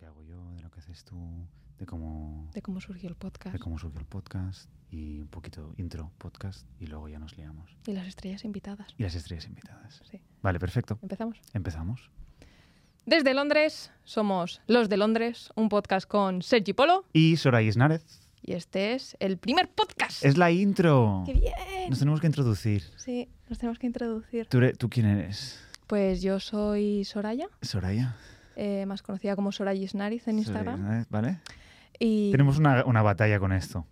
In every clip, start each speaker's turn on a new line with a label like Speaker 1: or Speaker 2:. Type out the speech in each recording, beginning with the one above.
Speaker 1: que hago yo, de lo que haces tú, de cómo,
Speaker 2: de cómo surgió el podcast.
Speaker 1: de cómo surgió el podcast y un poquito intro podcast y luego ya nos liamos.
Speaker 2: Y las estrellas invitadas.
Speaker 1: Y las estrellas invitadas.
Speaker 2: Sí.
Speaker 1: Vale, perfecto.
Speaker 2: ¿Empezamos?
Speaker 1: Empezamos.
Speaker 2: Desde Londres, somos Los de Londres, un podcast con Sergi Polo.
Speaker 1: Y Soraya Isnárez.
Speaker 2: Y este es el primer podcast.
Speaker 1: Es la intro.
Speaker 2: ¡Qué bien!
Speaker 1: Nos tenemos que introducir.
Speaker 2: Sí, nos tenemos que introducir.
Speaker 1: ¿Tú, eres- tú quién eres?
Speaker 2: Pues yo soy Soraya,
Speaker 1: Soraya.
Speaker 2: Eh, más conocida como Soraya Isnariz en Instagram.
Speaker 1: Isnárez, ¿Vale?
Speaker 2: Y
Speaker 1: Tenemos una, una batalla con esto.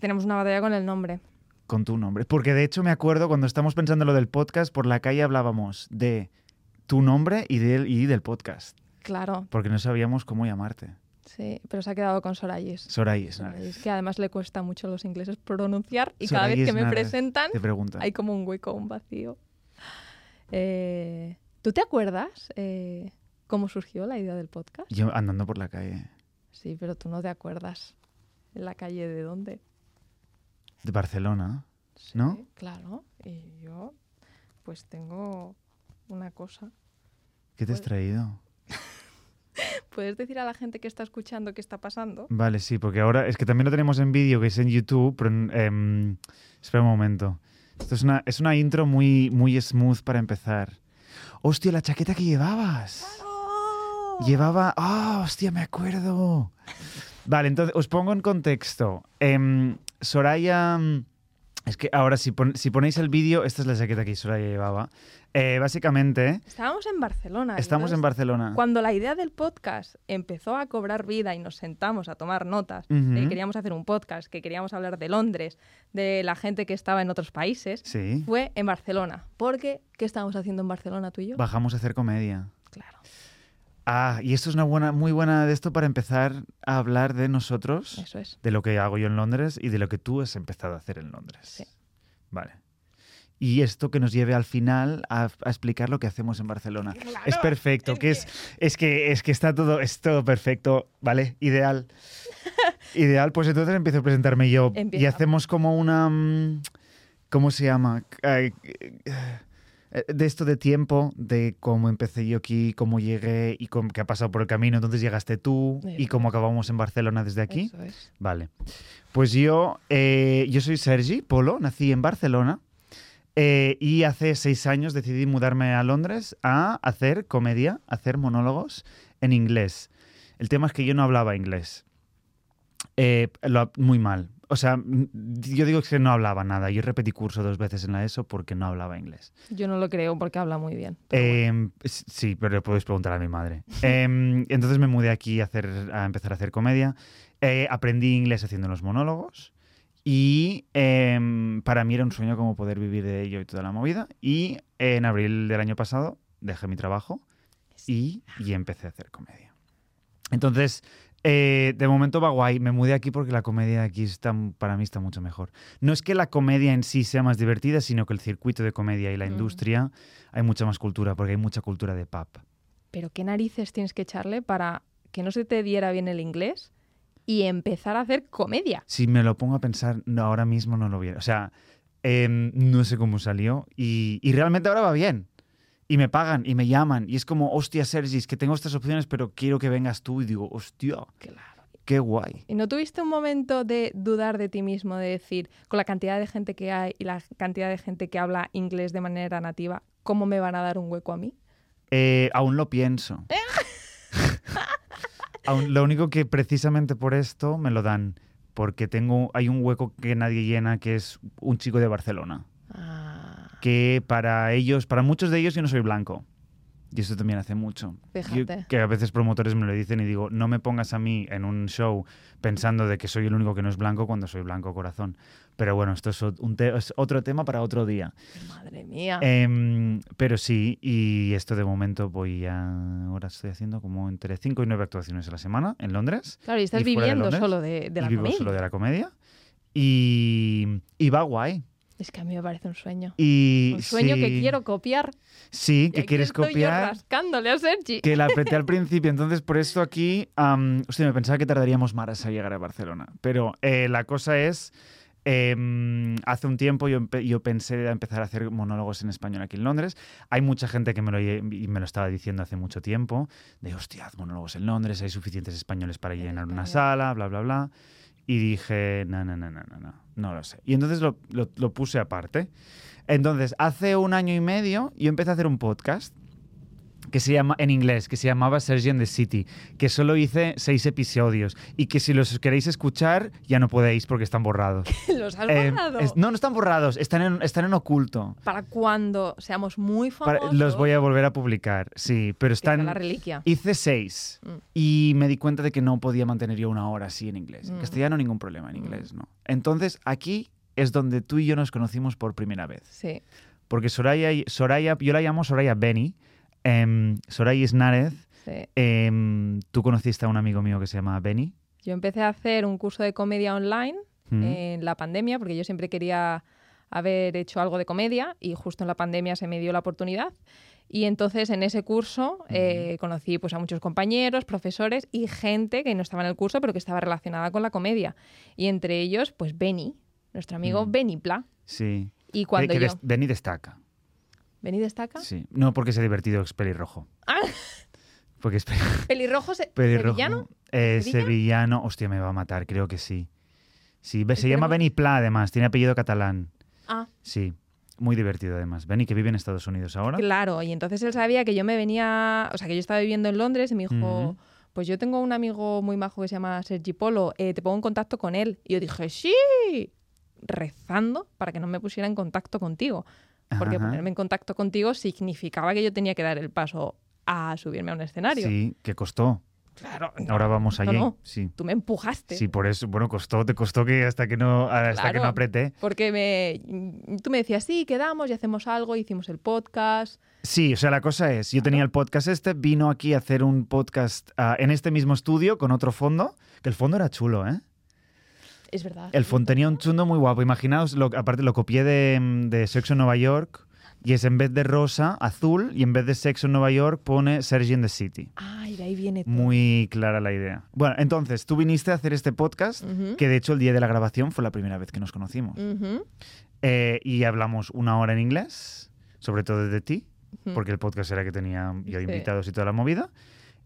Speaker 2: tenemos una batalla con el nombre.
Speaker 1: Con tu nombre. Porque de hecho me acuerdo cuando estamos pensando lo del podcast, por la calle hablábamos de tu nombre y del, y del podcast.
Speaker 2: Claro,
Speaker 1: Porque no sabíamos cómo llamarte.
Speaker 2: sí, pero se ha quedado con Sorayis.
Speaker 1: Soraya Isnárez.
Speaker 2: Sorayis, que además le cuesta mucho a los ingleses pronunciar y cada vez que me presentan hay como un hueco, un vacío. Eh, ¿Tú te acuerdas eh, cómo surgió la idea del podcast?
Speaker 1: Yo andando por la calle
Speaker 2: Sí, pero tú no te acuerdas. ¿En la calle de dónde?
Speaker 1: de Barcelona.
Speaker 2: Sí,
Speaker 1: ¿No?
Speaker 2: Claro. Y yo, pues tengo una cosa.
Speaker 1: ¿Qué te has
Speaker 2: Pues-
Speaker 1: traído?
Speaker 2: ¿Puedes decir a la gente que está escuchando qué está pasando?
Speaker 1: Vale, sí, porque ahora es que también lo tenemos en vídeo, que es en YouTube, pero em, espera un momento. Esto es una, es una intro muy, muy smooth para empezar. Hostia, la chaqueta que llevabas. Llevaba. ¡Ah, hostia, me acuerdo! Vale, entonces os pongo en contexto. Em, Soraya. mm, Es que ahora, si, pon- si ponéis el vídeo, esta es la chaqueta que Soraya llevaba. Eh, básicamente,
Speaker 2: Estábamos en Barcelona.
Speaker 1: estamos en Barcelona.
Speaker 2: Cuando la idea del podcast empezó a cobrar vida y nos sentamos a tomar notas,
Speaker 1: Ujú.
Speaker 2: de que queríamos hacer un podcast, que queríamos hablar de Londres, de la gente que estaba en otros países,
Speaker 1: Sí.
Speaker 2: fue en Barcelona. Porque, ¿qué estábamos haciendo en Barcelona tú y yo?
Speaker 1: Bajamos a hacer comedia.
Speaker 2: Claro.
Speaker 1: Ah, y esto es una buena, muy buena de esto para empezar a hablar de nosotros,
Speaker 2: Eso es.
Speaker 1: de lo que hago yo en Londres y de lo que tú has empezado a hacer en Londres.
Speaker 2: Sí.
Speaker 1: Vale. Y esto que nos lleve al final a, a explicar lo que hacemos en Barcelona.
Speaker 2: Claro,
Speaker 1: es perfecto,
Speaker 2: es
Speaker 1: que es, es que es que está todo, es todo perfecto, ¿vale? Ideal. Ideal, pues entonces empiezo a presentarme yo. Y hacemos como una. mm, ¿Cómo se llama? Eh, de esto de tiempo, de cómo empecé yo aquí, cómo llegué y cómo, qué ha pasado por el camino. Entonces llegaste tú y cómo acabamos en Barcelona desde aquí.
Speaker 2: Eso es.
Speaker 1: Vale. Pues yo, eh, yo soy Sergi Polo, nací en Barcelona eh, y hace seis años decidí mudarme a Londres a hacer comedia, a hacer monólogos en inglés. El tema es que yo no hablaba inglés. Eh, lo- muy mal. O sea, yo digo que no hablaba nada. Yo repetí curso dos veces en la ESO porque no hablaba inglés.
Speaker 2: Yo no lo creo porque habla muy bien. pero.
Speaker 1: Eh, sí, pero le puedes preguntar a mi madre. Eh, entonces me mudé aquí a, hacer, a empezar a hacer comedia. Eh, aprendí inglés haciendo los monólogos. Y eh, para mí era un sueño como poder vivir de ello y toda la movida. Y en abril del año pasado dejé mi trabajo y, y empecé a hacer comedia. Entonces, eh, de momento va guay. Me mudé aquí porque la comedia aquí está, para mí está mucho mejor. No es que la comedia en sí sea más divertida, sino que el circuito de comedia y la
Speaker 2: Mm.
Speaker 1: industria hay mucha más cultura, porque hay mucha cultura de pub.
Speaker 2: Pero ¿qué narices tienes que echarle para que no se te diera bien el inglés y empezar a hacer comedia?
Speaker 1: Si me lo pongo a pensar, no, ahora mismo no lo vi. O sea, em, no sé cómo salió y, y realmente ahora va bien. Y me pagan y me llaman y es como, hostia, Sergi, es que tengo estas opciones, pero quiero que vengas tú. Y digo, hostia,
Speaker 2: Claro.
Speaker 1: qué guay.
Speaker 2: ¿Y no tuviste un momento de dudar de ti mismo, de decir, con la cantidad de gente que hay y la cantidad de gente que habla inglés de manera nativa, ¿cómo me van a dar un hueco a mí?
Speaker 1: Eh, aún lo pienso. Aún- lo único que precisamente por esto me lo dan, porque tengo, hay un hueco que nadie llena, que es un chico de Barcelona.
Speaker 2: Ah,
Speaker 1: Que para ellos, para muchos de ellos yo no soy blanco. Y eso también hace mucho.
Speaker 2: Fíjate.
Speaker 1: Yo- que a veces promotores me lo dicen y digo, no me pongas a mí en un show pensando de que soy el único que no es blanco cuando soy blanco corazón. Pero bueno, esto es, un te- es otro tema para otro día.
Speaker 2: madre mía.
Speaker 1: Em, pero sí, y esto de momento voy a... Ahora estoy haciendo como entre 5 y 9 actuaciones a la semana en Londres.
Speaker 2: claro, y estás
Speaker 1: y fuera de
Speaker 2: viviendo
Speaker 1: Londres,
Speaker 2: solo de, de
Speaker 1: y
Speaker 2: la
Speaker 1: vivo
Speaker 2: comedia.
Speaker 1: solo de la comedia. Y, y va guay.
Speaker 2: Es que a mí me parece un sueño.
Speaker 1: Y
Speaker 2: Un sueño que quiero copiar.
Speaker 1: Sí, que quieres
Speaker 2: estoy yo
Speaker 1: copiar.
Speaker 2: rascándole a Sergi.
Speaker 1: Que la apreté al principio, entonces por esto aquí. am, hostia, me pensaba que tardaríamos más a llegar a Barcelona. Pero eh, la cosa es em, hace un tiempo yo, yo pensé empezar a hacer monólogos en español aquí en Londres. Hay mucha gente que me lo, y me lo estaba diciendo hace mucho tiempo, de hostia, haz monólogos en Londres, hay suficientes españoles para llenar una sala, bla, bla, bla. Y dije, no, no, no, no, no, no, no lo sé. Y entonces lo, lo- lo puse aparte. Entonces, hace un año y medio yo empecé a hacer un podcast que se llama en inglés, que se llamaba Sergi and the City, que solo hice seis episodios y que si los queréis escuchar ya no podéis porque están borrados.
Speaker 2: ¿Los has
Speaker 1: Eh,
Speaker 2: borrado?
Speaker 1: es- no, no están borrados, están en, están en oculto.
Speaker 2: Para cuando seamos muy
Speaker 1: Para-
Speaker 2: famosos.
Speaker 1: los voy a volver a publicar, sí, pero están...
Speaker 2: la reliquia.
Speaker 1: Hice seis
Speaker 2: Mm.
Speaker 1: y me di cuenta de que no podía mantener yo una hora así en inglés. En
Speaker 2: Mm.
Speaker 1: castellano ningún problema, en
Speaker 2: Mm.
Speaker 1: inglés no. Entonces aquí es donde tú y yo nos conocimos por primera vez.
Speaker 2: Sí.
Speaker 1: Porque Soraya, Soraya yo la llamo Soraya Benny, em, Soraya Isnárez,
Speaker 2: sí.
Speaker 1: em, tú conociste a un amigo mío que se llama Benny.
Speaker 2: Yo empecé a hacer un curso de comedia online
Speaker 1: Mm.
Speaker 2: en la pandemia, porque yo siempre quería haber hecho algo de comedia y justo en la pandemia se me dio la oportunidad. Y entonces en ese curso eh, conocí pues, a muchos compañeros, profesores y gente que no estaba en el curso, pero que estaba relacionada con la comedia. Y entre ellos, pues Benny, nuestro amigo
Speaker 1: Mm.
Speaker 2: Benny Pla.
Speaker 1: Sí.
Speaker 2: Y cuando
Speaker 1: que, que
Speaker 2: yo...
Speaker 1: Benny destaca.
Speaker 2: ¿Benny destaca?
Speaker 1: Sí. No porque sea divertido, es pelirrojo.
Speaker 2: Ah.
Speaker 1: Porque es pe-
Speaker 2: ¿Pelirrojo se-
Speaker 1: pelirrojo.
Speaker 2: sevillano?
Speaker 1: Eh,
Speaker 2: ¿Sevilla?
Speaker 1: sevillano. Hostia, me va a matar, creo que sí. Sí, se llama Benny Pla además, tiene apellido catalán.
Speaker 2: Ah,
Speaker 1: Sí. Muy divertido además. Benny que vive en Estados Unidos ahora.
Speaker 2: Claro, y entonces él sabía que yo me venía, o sea, que yo estaba viviendo en Londres y me dijo, pues yo tengo un amigo muy majo que se llama Sergi Polo, eh, te pongo en contacto con él. Y yo dije, sí, rezando para que no me pusiera en contacto contigo. Porque
Speaker 1: Ajá.
Speaker 2: ponerme en contacto contigo significaba que yo tenía que dar el paso a subirme a un escenario.
Speaker 1: Sí, que costó.
Speaker 2: Claro.
Speaker 1: Ahora vamos allí.
Speaker 2: no.
Speaker 1: Sí.
Speaker 2: Tú me empujaste.
Speaker 1: Sí, por eso, bueno, costó, te costó que hasta que no, hasta que no apreté.
Speaker 2: Porque me, tú me decías, sí, quedamos y hacemos algo, hicimos el podcast.
Speaker 1: Sí, o sea, la cosa es, yo tenía el podcast este, vino aquí a hacer un podcast ah, en este mismo estudio con otro fondo, que el fondo era chulo, ¿eh?
Speaker 2: Es verdad.
Speaker 1: El fondo tenía un chundo muy guapo. Imaginaos, lo, aparte lo copié de, de Sexo en Nueva York y es en vez de rosa, azul y en vez de Sexo en Nueva York pone Sergi in the City.
Speaker 2: Ay, de ahí viene todo.
Speaker 1: Muy clara la idea. Bueno, entonces, tú viniste a hacer este podcast, que de hecho el día de la grabación fue la primera vez que nos conocimos. Eh, y hablamos una hora en inglés, sobre todo de ti, porque el podcast era que tenía yo
Speaker 2: Sí.
Speaker 1: invitados y toda la movida.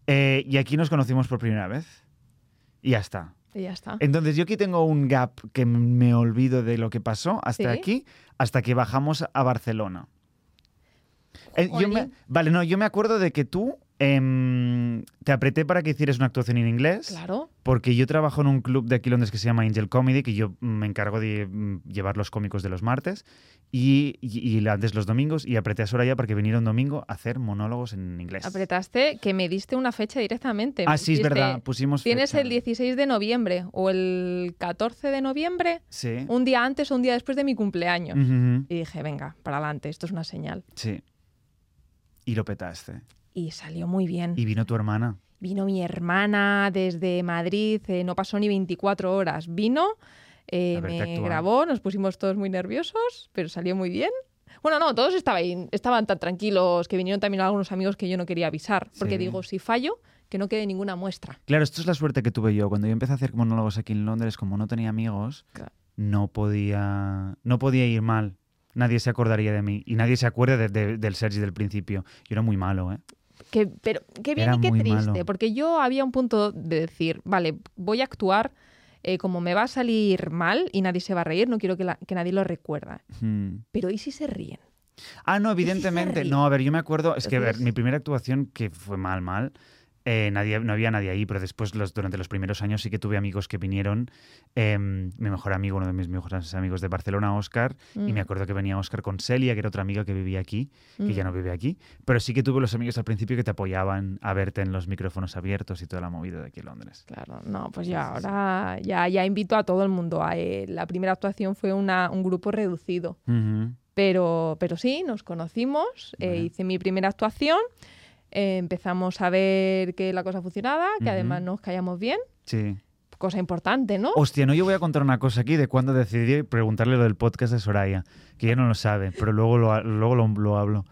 Speaker 1: Eh, y aquí nos conocimos por primera vez. Y ya está.
Speaker 2: Y ya está.
Speaker 1: Entonces yo aquí tengo un gap que me olvido de lo que pasó hasta
Speaker 2: ¿Sí?
Speaker 1: aquí, hasta que bajamos a Barcelona. Eh, yo me-
Speaker 2: Jolín.
Speaker 1: vale, no, yo me acuerdo de que tú em, te apreté para que hicieras una actuación en inglés,
Speaker 2: Claro.
Speaker 1: porque yo trabajo en un club de aquí Londres que se llama Angel Comedy, que yo me encargo de mm, llevar los cómicos de los martes y, y, y antes los domingos, y apreté a Soraya para que viniera un domingo a hacer monólogos en inglés.
Speaker 2: Apretaste que me diste una fecha directamente.
Speaker 1: ah, sí, es verdad, pusimos
Speaker 2: Tienes
Speaker 1: fecha.
Speaker 2: el 16 de noviembre o el 14 de noviembre,
Speaker 1: Sí.
Speaker 2: un día antes o un día después de mi cumpleaños. Y dije, venga, para adelante, esto es una señal.
Speaker 1: Sí. Y lo petaste.
Speaker 2: Y salió muy bien.
Speaker 1: Y vino tu hermana.
Speaker 2: Vino mi hermana desde Madrid, eh, no pasó ni 24 horas. Vino, eh, me grabó, nos pusimos todos muy nerviosos, pero salió muy bien. Bueno, no, todos estaban, estaban tan tranquilos que vinieron también algunos amigos que yo no quería avisar. Porque
Speaker 1: Sí.
Speaker 2: digo, si fallo, que no quede ninguna muestra.
Speaker 1: Claro, esto es la suerte que tuve yo. Cuando yo empecé a hacer monólogos aquí en Londres, como no tenía amigos,
Speaker 2: Claro.
Speaker 1: no podía, no podía ir mal. Nadie se acordaría de mí. Y nadie se acuerda de- de- del Sergi del principio. Yo era muy malo, ¿eh?
Speaker 2: Que, pero qué bien
Speaker 1: Era
Speaker 2: y qué triste,
Speaker 1: malo.
Speaker 2: porque yo había un punto de decir, vale, voy a actuar eh, como me va a salir mal y nadie se va a reír, no quiero que, la- que nadie lo recuerda.
Speaker 1: Hmm.
Speaker 2: Pero ¿y si se ríen?
Speaker 1: Ah, no, evidentemente. No, a ver, yo me acuerdo. Es que, a ver, mi primera actuación, que fue mal, mal. Eh, nadie, no había nadie ahí, pero después, los, durante los primeros años, sí que tuve amigos que vinieron. em, mi mejor amigo, uno de mis mejores amigos de Barcelona, Oscar. Y
Speaker 2: Mm,
Speaker 1: me acuerdo que venía Oscar con Celia, que era otra amiga que vivía aquí. que ya
Speaker 2: mm.
Speaker 1: no vive aquí, pero sí que tuve los amigos al principio que te apoyaban a verte en los micrófonos abiertos y toda la movida de aquí en Londres.
Speaker 2: Claro, no, pues ya ahora ya, ya invito a todo el mundo. A, eh, la primera actuación fue una, un grupo reducido, pero, pero sí, nos conocimos, eh,
Speaker 1: Vale.
Speaker 2: hice mi primera actuación, eh, empezamos a ver que la cosa funcionaba, que
Speaker 1: Ujú.
Speaker 2: además nos caíamos bien,
Speaker 1: Sí.
Speaker 2: cosa importante, ¿no?
Speaker 1: Hostia, no, yo voy a contar una cosa aquí de cuando decidí preguntarle lo del podcast de Soraya, que ella no lo sabe, pero luego lo, luego lo, lo hablo.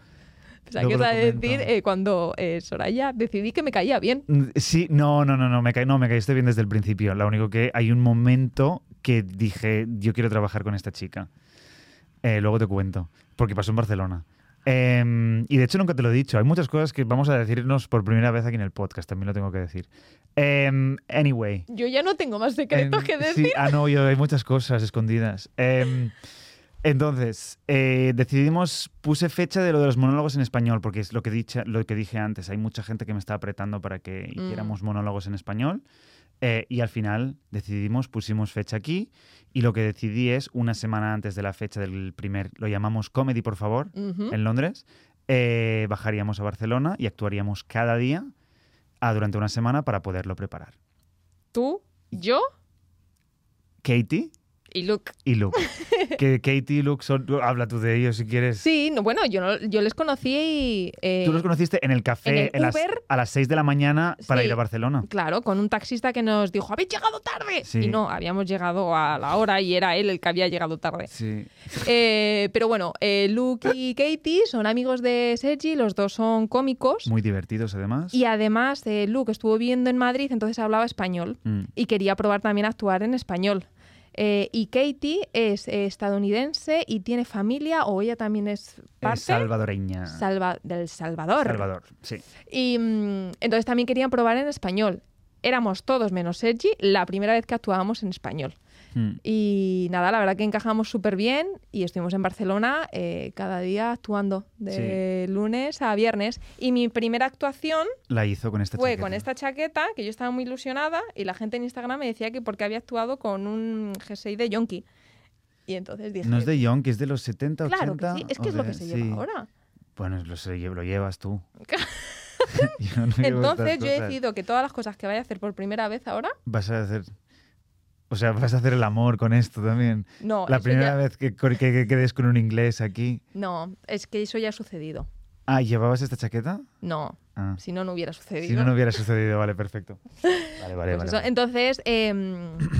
Speaker 2: Pensaba que
Speaker 1: luego
Speaker 2: ibas a decir eh, cuando eh, Soraya decidí que me caía bien.
Speaker 1: Mm, Sí, no, no, no, no, me, caí, no, me caíste bien desde el principio. Lo único que hay un momento que dije, yo quiero trabajar con esta chica. Eh, luego te cuento, porque pasó en Barcelona. Em, y de hecho nunca te lo he dicho, hay muchas cosas que vamos a decirnos por primera vez aquí en el podcast, también lo tengo que decir. Em, anyway.
Speaker 2: Yo ya no tengo más secretos
Speaker 1: Em,
Speaker 2: que decir.
Speaker 1: Sí, ah, no, yo, hay muchas cosas escondidas. Entonces, eh, decidimos, puse fecha de lo de los monólogos en español, porque es lo que, dicha, lo que dije antes. Hay mucha gente que me está apretando para que
Speaker 2: Mm.
Speaker 1: hiciéramos monólogos en español. Eh, y al final decidimos, pusimos fecha aquí. Y lo que decidí es, una semana antes de la fecha del primer, lo llamamos Comedy, por favor, en Londres, eh, bajaríamos a Barcelona y actuaríamos cada día ah, durante una semana para poderlo preparar.
Speaker 2: Tú, yo
Speaker 1: Katie
Speaker 2: y Luke.
Speaker 1: y Luke. que Katie y Luke son. Habla tú de ellos si quieres.
Speaker 2: Sí, no, bueno, yo, no- yo les conocí. eh,
Speaker 1: Tú los conociste en el café
Speaker 2: en el
Speaker 1: las-
Speaker 2: Uber.
Speaker 1: a las 6 de la mañana para
Speaker 2: Sí.
Speaker 1: ir a Barcelona.
Speaker 2: Claro, con un taxista que nos dijo, habéis llegado tarde.
Speaker 1: Sí.
Speaker 2: Y no, habíamos llegado a la hora y era él el que había llegado tarde.
Speaker 1: Sí.
Speaker 2: Eh, pero bueno, eh, Luke y Katie son amigos de Sergi, los dos son cómicos.
Speaker 1: Muy divertidos además.
Speaker 2: Y además, eh, Luke estuvo viviendo en Madrid, entonces hablaba español
Speaker 1: Mm.
Speaker 2: y quería probar también a actuar en español. Eh, y Katie es eh, estadounidense y tiene familia, o ella también es
Speaker 1: Es
Speaker 2: parte
Speaker 1: salvadoreña.
Speaker 2: Salva- del Salvador.
Speaker 1: Salvador, sí.
Speaker 2: Y mm, entonces también querían probar en español. Éramos todos menos Sergi la primera vez que actuábamos en español.
Speaker 1: Mm.
Speaker 2: Y nada, la verdad que encajamos súper bien y estuvimos en Barcelona eh, cada día actuando de lunes a viernes. Y mi primera actuación
Speaker 1: La hizo con esta
Speaker 2: fue
Speaker 1: chaqueta.
Speaker 2: con esta chaqueta, que yo estaba muy ilusionada y la gente en Instagram me decía que porque había actuado con un jersey de Yonki. Y entonces dije,
Speaker 1: No es de que es de los 70, 80.
Speaker 2: claro que sí, es que es lo
Speaker 1: de-
Speaker 2: que se
Speaker 1: sí.
Speaker 2: lleva ahora.
Speaker 1: Bueno, lo, lo llevas tú. Yo no
Speaker 2: Entonces yo he decidido que todas las cosas que vaya a hacer por primera vez ahora,
Speaker 1: Vas a hacer. O sea, vas a hacer el amor con esto también.
Speaker 2: no,
Speaker 1: La primera
Speaker 2: ya-
Speaker 1: vez que, que, que quedes con un inglés aquí.
Speaker 2: no, es que eso ya ha sucedido.
Speaker 1: Ah, ¿llevabas esta chaqueta?
Speaker 2: No,
Speaker 1: Ah.
Speaker 2: si no, no hubiera sucedido.
Speaker 1: Si no, no hubiera sucedido. Vale, perfecto. Vale, vale,
Speaker 2: Pues
Speaker 1: vale. vale.
Speaker 2: Entonces, eh,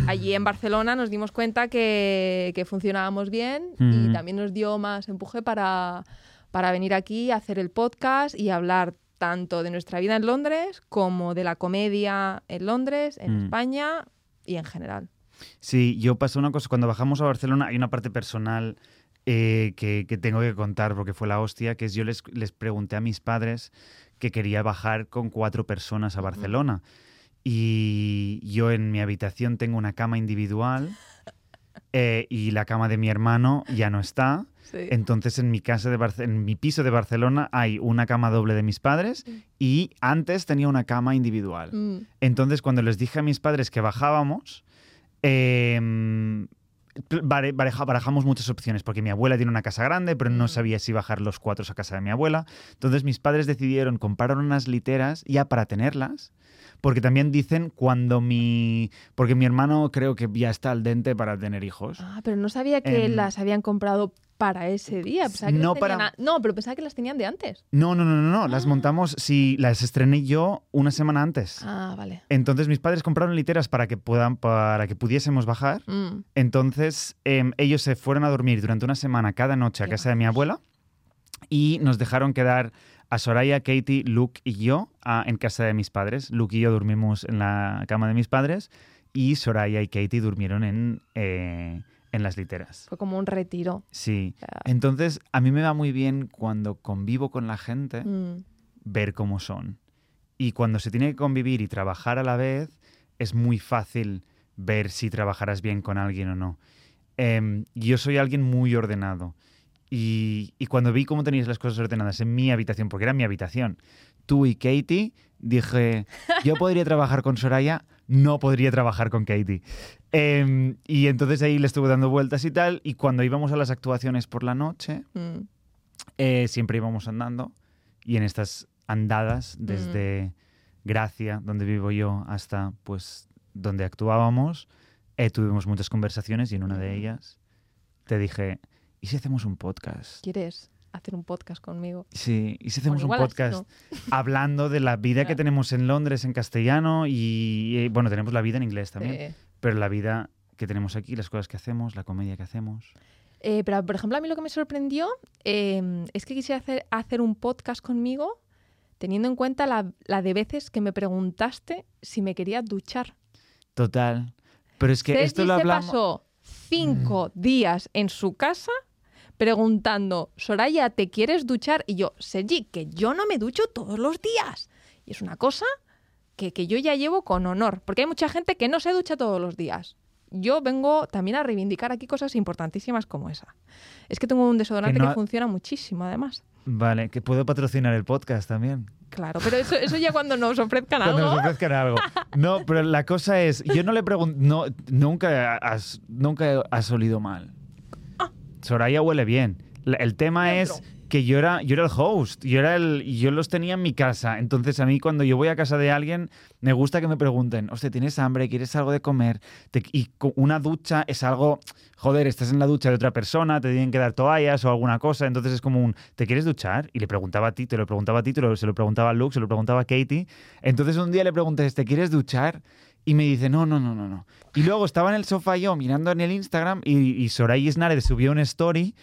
Speaker 2: allí en Barcelona nos dimos cuenta que, que funcionábamos bien y también nos dio más empuje para, para venir aquí a hacer el podcast y hablar tanto de nuestra vida en Londres como de la comedia en Londres, en
Speaker 1: Mm.
Speaker 2: España y en general.
Speaker 1: Sí, yo pasó una cosa. Cuando bajamos a Barcelona, hay una parte personal eh, que, que tengo que contar porque fue la hostia, que es yo les, les pregunté a mis padres que quería bajar con cuatro personas a. Barcelona. Y yo en mi habitación tengo una cama individual eh, y la cama de mi hermano ya no está.
Speaker 2: Sí.
Speaker 1: Entonces en mi casa de Barce- en mi piso de Barcelona hay una cama doble de mis padres
Speaker 2: Mm.
Speaker 1: y antes tenía una cama individual.
Speaker 2: Mm,
Speaker 1: Entonces, cuando les dije a mis padres que bajábamos, bareja- barajamos muchas opciones, porque mi abuela tiene una casa grande, pero no
Speaker 2: Mm.
Speaker 1: sabía si bajar los cuatro a casa de mi abuela. Entonces, mis padres decidieron comprar unas literas ya para tenerlas, porque también dicen cuando mi... Porque mi hermano creo que ya está al dente para tener hijos.
Speaker 2: Ah, pero no sabía que
Speaker 1: Em,
Speaker 2: las habían comprado para ese día. Pensaba que las
Speaker 1: no para-
Speaker 2: a- No, pero pensaba que las tenían de antes.
Speaker 1: No, no, no, no, no. Las
Speaker 2: Ah.
Speaker 1: montamos, sí, las estrené yo una semana antes.
Speaker 2: Ah, vale.
Speaker 1: Entonces mis padres compraron literas para que puedan, para que pudiésemos bajar.
Speaker 2: Mm,
Speaker 1: Entonces, em, ellos se fueron a dormir durante una semana cada noche a casa de mi abuela y nos dejaron quedar a Soraya, Katie, Luke y yo a- en casa de mis padres. Luke y yo dormimos en la cama de mis padres y Soraya y Katie durmieron en, eh, en las literas.
Speaker 2: fue como un retiro.
Speaker 1: Sí. Entonces, a mí me va muy bien cuando convivo con la gente
Speaker 2: Mm,
Speaker 1: ver cómo son. Y cuando se tiene que convivir y trabajar a la vez, es muy fácil ver si trabajarás bien con alguien o no. Em, yo soy alguien muy ordenado. Y, y cuando vi cómo tenías las cosas ordenadas en mi habitación, porque era mi habitación, tú y Katie, dije, yo podría trabajar con Soraya, no podría trabajar con Katie. Em, y entonces ahí le estuve dando vueltas y tal, y cuando íbamos a las actuaciones por la noche,
Speaker 2: mm.
Speaker 1: eh, siempre íbamos andando y en estas andadas desde Gracia, donde vivo yo, hasta pues donde actuábamos, eh, tuvimos muchas conversaciones y en una de
Speaker 2: Mm.
Speaker 1: ellas te dije, ¿y si hacemos un podcast?
Speaker 2: ¿Quieres hacer un podcast conmigo?
Speaker 1: Sí, ¿y si hacemos
Speaker 2: Bueno,
Speaker 1: un podcast
Speaker 2: no.
Speaker 1: hablando de la vida que tenemos en Londres en castellano y, bueno, tenemos la vida en inglés también, pero la vida que tenemos aquí, las cosas que hacemos, la comedia que hacemos.
Speaker 2: eh, pero, por ejemplo, a mí lo que me sorprendió eh, es que quisiera hacer, hacer un podcast conmigo teniendo en cuenta la, la de veces que me preguntaste si me quería duchar.
Speaker 1: Total. Pero es que
Speaker 2: Sergi
Speaker 1: esto lo
Speaker 2: se
Speaker 1: hablamos.
Speaker 2: pasó cinco días en su casa preguntando, Soraya, ¿te quieres duchar? Y yo, Sergi, que yo no me ducho todos los días. Y es una cosa que, que yo ya llevo con honor, porque hay mucha gente que no se ducha todos los días. Yo vengo también a reivindicar aquí cosas importantísimas como esa. Es que tengo un desodorante
Speaker 1: Que no
Speaker 2: funciona muchísimo, además.
Speaker 1: Vale, que puedo patrocinar el podcast también.
Speaker 2: Claro, pero eso, eso ya cuando nos ofrezcan
Speaker 1: Cuando
Speaker 2: algo.
Speaker 1: nos ofrezcan algo. No, pero la cosa es, yo no le pregunto, no, nunca has, nunca has olido mal. Soraya huele bien. El tema
Speaker 2: Dentro.
Speaker 1: es que yo era, yo era el host, yo era el, yo los tenía en mi casa. Entonces a mí cuando yo voy a casa de alguien me gusta que me pregunten, hostia, ¿tienes hambre? ¿Quieres algo de comer? Te- y una ducha es algo, joder, estás en la ducha de otra persona, te tienen que dar toallas o alguna cosa. Entonces es como un, ¿te quieres duchar? Y le preguntaba a ti, te lo preguntaba a ti, te lo- se lo preguntaba a Luke, se lo preguntaba a Katie. Entonces un día le pregunté, ¿te quieres duchar? Y me dice, no, no, no, no, no. Y luego estaba en el sofá yo mirando en el Instagram y, y Soraya Isnare subió una story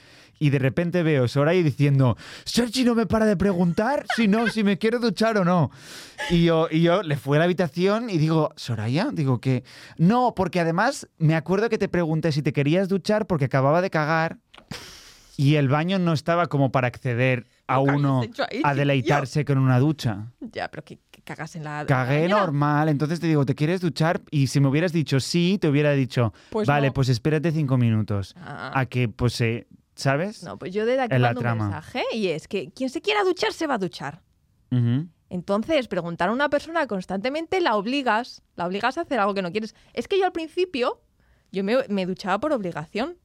Speaker 1: y de repente veo Soraya diciendo, Sergi no me para de preguntar si no, si me quiero duchar o no. Y yo, y yo le fui a la habitación y digo, Soraya, digo que no, porque además me acuerdo que te pregunté si te querías duchar porque acababa de cagar y el baño no estaba como para acceder a uno a deleitarse con una ducha.
Speaker 2: Ya, pero que, que cagas en la.
Speaker 1: Cagué normal, entonces te digo, ¿te quieres duchar? Y si me hubieras dicho sí, te hubiera dicho,
Speaker 2: Pues
Speaker 1: vale,
Speaker 2: no.
Speaker 1: pues espérate cinco minutos.
Speaker 2: Ah.
Speaker 1: A que, pues, eh, ¿sabes?
Speaker 2: No, pues yo desde aquí
Speaker 1: En la
Speaker 2: mando un
Speaker 1: trama.
Speaker 2: mensaje y es que quien se quiera duchar se va a duchar. Entonces, preguntar a una persona constantemente la obligas, la obligas a hacer algo que no quieres. Es que yo al principio, yo me, me duchaba por obligación.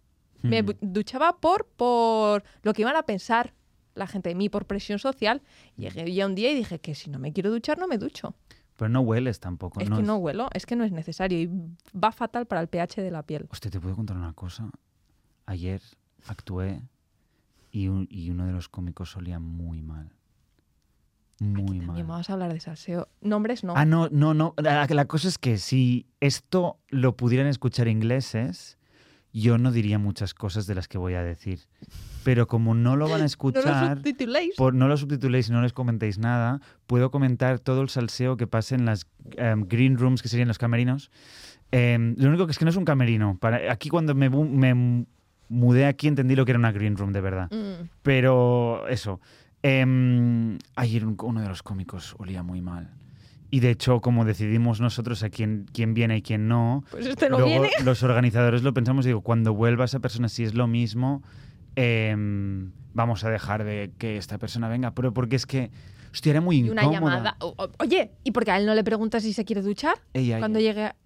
Speaker 2: Me duchaba por, por lo que iban a pensar la gente de mí, por presión social. Llegué ya un día y dije que si no me quiero duchar, no me ducho.
Speaker 1: Pero no hueles tampoco.
Speaker 2: es
Speaker 1: no
Speaker 2: que
Speaker 1: es-
Speaker 2: no huelo, es que no es necesario y va fatal para el pH de la piel.
Speaker 1: Hostia, ¿te puedo contar una cosa? Ayer actué y, un- y uno de los cómicos olía muy mal. Muy mal.
Speaker 2: También vamos a hablar de salseo. Nombres no.
Speaker 1: Ah, no, no, no. La, la cosa es que si esto lo pudieran escuchar ingleses, yo no diría muchas cosas de las que voy a decir. Pero como no lo van a
Speaker 2: no lo
Speaker 1: escuchar, por, no lo subtituléis y no les comentéis nada, puedo comentar todo el salseo que pasa en las em, green rooms, que serían los camerinos. Em, lo único que es que no es un camerino. Para, aquí cuando me, mudé aquí entendí lo que era una green room de verdad.
Speaker 2: Mm.
Speaker 1: Pero eso. em, ayer un- uno de los cómicos olía muy mal. Y de hecho, como decidimos nosotros a quién, quién viene y quién no,
Speaker 2: Pues este no
Speaker 1: luego
Speaker 2: viene.
Speaker 1: los organizadores lo pensamos y digo, cuando vuelva esa persona, si es lo mismo, em, vamos a dejar de que esta persona venga. Pero porque es que, hostia, era muy
Speaker 2: Y una
Speaker 1: incómoda.
Speaker 2: llamada. O- o- oye, ¿y porque a él no le preguntas si se quiere duchar?
Speaker 1: Ella,
Speaker 2: Cuando
Speaker 1: ella.
Speaker 2: llegue a...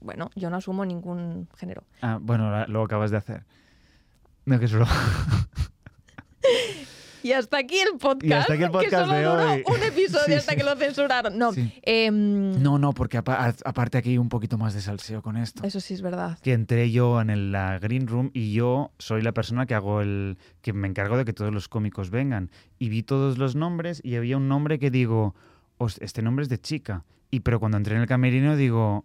Speaker 2: Bueno, yo no asumo ningún género.
Speaker 1: Ah, bueno, lo acabas de hacer. No, que solo...
Speaker 2: Y hasta aquí el podcast.
Speaker 1: Y hasta aquí el
Speaker 2: que
Speaker 1: podcast
Speaker 2: solo
Speaker 1: de
Speaker 2: duró
Speaker 1: hoy.
Speaker 2: un episodio
Speaker 1: Sí,
Speaker 2: hasta
Speaker 1: sí.
Speaker 2: que lo censuraron. No,
Speaker 1: Sí.
Speaker 2: em,
Speaker 1: No, no, porque aparte aquí hay un poquito más de salseo con esto.
Speaker 2: eso sí es verdad.
Speaker 1: que entré yo en el- la green room y yo soy la persona que hago el que me encargo de que todos los cómicos vengan y vi todos los nombres y había un nombre que digo "Hos- este nombre es de chica y pero cuando entré en el camerino digo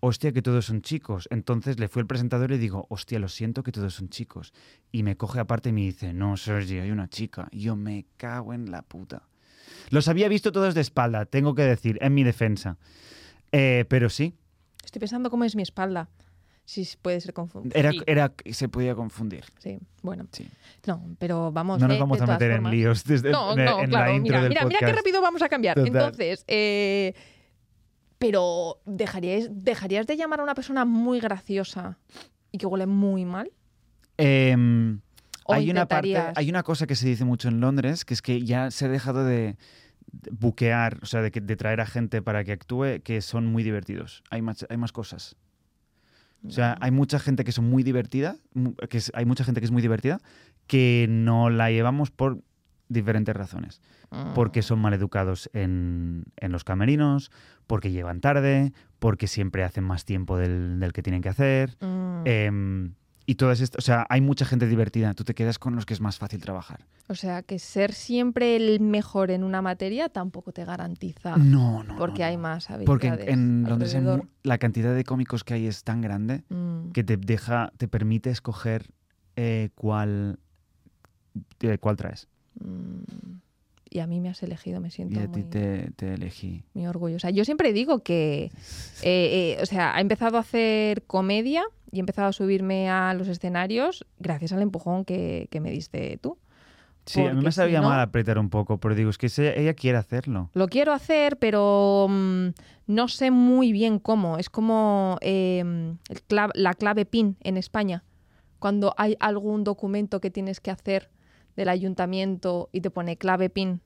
Speaker 1: hostia que todos son chicos entonces le fui al presentador y le digo hostia lo siento que todos son chicos y me coge aparte y me dice no Sergi hay una chica y yo me cago en la puta los había visto todos de espalda tengo que decir en mi defensa Eh, pero sí
Speaker 2: Estoy pensando cómo es mi espalda. Si puede ser confundido.
Speaker 1: era, era se podía confundir
Speaker 2: sí, bueno.
Speaker 1: Sí.
Speaker 2: No, pero vamos.
Speaker 1: No nos
Speaker 2: de-
Speaker 1: vamos
Speaker 2: de
Speaker 1: a meter en líos desde
Speaker 2: No,
Speaker 1: en,
Speaker 2: no,
Speaker 1: en
Speaker 2: claro.
Speaker 1: la intro
Speaker 2: Mira,
Speaker 1: del
Speaker 2: mira, mira qué
Speaker 1: podcast.
Speaker 2: rápido vamos a cambiar.
Speaker 1: Total.
Speaker 2: Entonces, eh, pero ¿dejarías, ¿dejarías de llamar a una persona muy graciosa y que huele muy mal?
Speaker 1: Em,
Speaker 2: ¿O
Speaker 1: hay una parte,
Speaker 2: intentarías?
Speaker 1: hay una cosa que se dice mucho en Londres, que es que ya se ha dejado de, buquear, o sea, de, traer a gente para que actúe, que son muy divertidos. Hay más, hay más cosas. O sea, hay mucha gente que son muy divertida, mu- que es- hay mucha gente que es muy divertida, que no la llevamos por diferentes razones.
Speaker 2: Mm.
Speaker 1: porque son maleducados en, en los camerinos, porque llevan tarde, porque siempre hacen más tiempo del, del que tienen que hacer.
Speaker 2: Mm.
Speaker 1: em, y todas estas, o sea, hay mucha gente divertida. Tú te quedas con los que es más fácil trabajar.
Speaker 2: O sea, que ser siempre el mejor en una materia tampoco te garantiza.
Speaker 1: No, no.
Speaker 2: porque
Speaker 1: no,
Speaker 2: hay más habilidades.
Speaker 1: Porque en, en Londres
Speaker 2: alrededor.
Speaker 1: la cantidad de cómicos que hay es tan grande
Speaker 2: Mm.
Speaker 1: que te deja, te permite escoger eh, cuál, eh, cuál traes.
Speaker 2: Mm. y a mí me has elegido, me siento
Speaker 1: Y a ti te, te elegí.
Speaker 2: muy orgullo. O sea, yo siempre digo que, eh, eh, o sea, he empezado a hacer comedia y he empezado a subirme a los escenarios gracias al empujón que, que me diste tú.
Speaker 1: Sí, a mí me
Speaker 2: si
Speaker 1: sabía
Speaker 2: no-
Speaker 1: mal apretar un poco, pero digo, es que ella quiere hacerlo.
Speaker 2: Lo quiero hacer, pero mm, no sé muy bien cómo. Es como eh, clav- la clave PIN en España. Cuando hay algún documento que tienes que hacer del ayuntamiento y te pone clave PIN.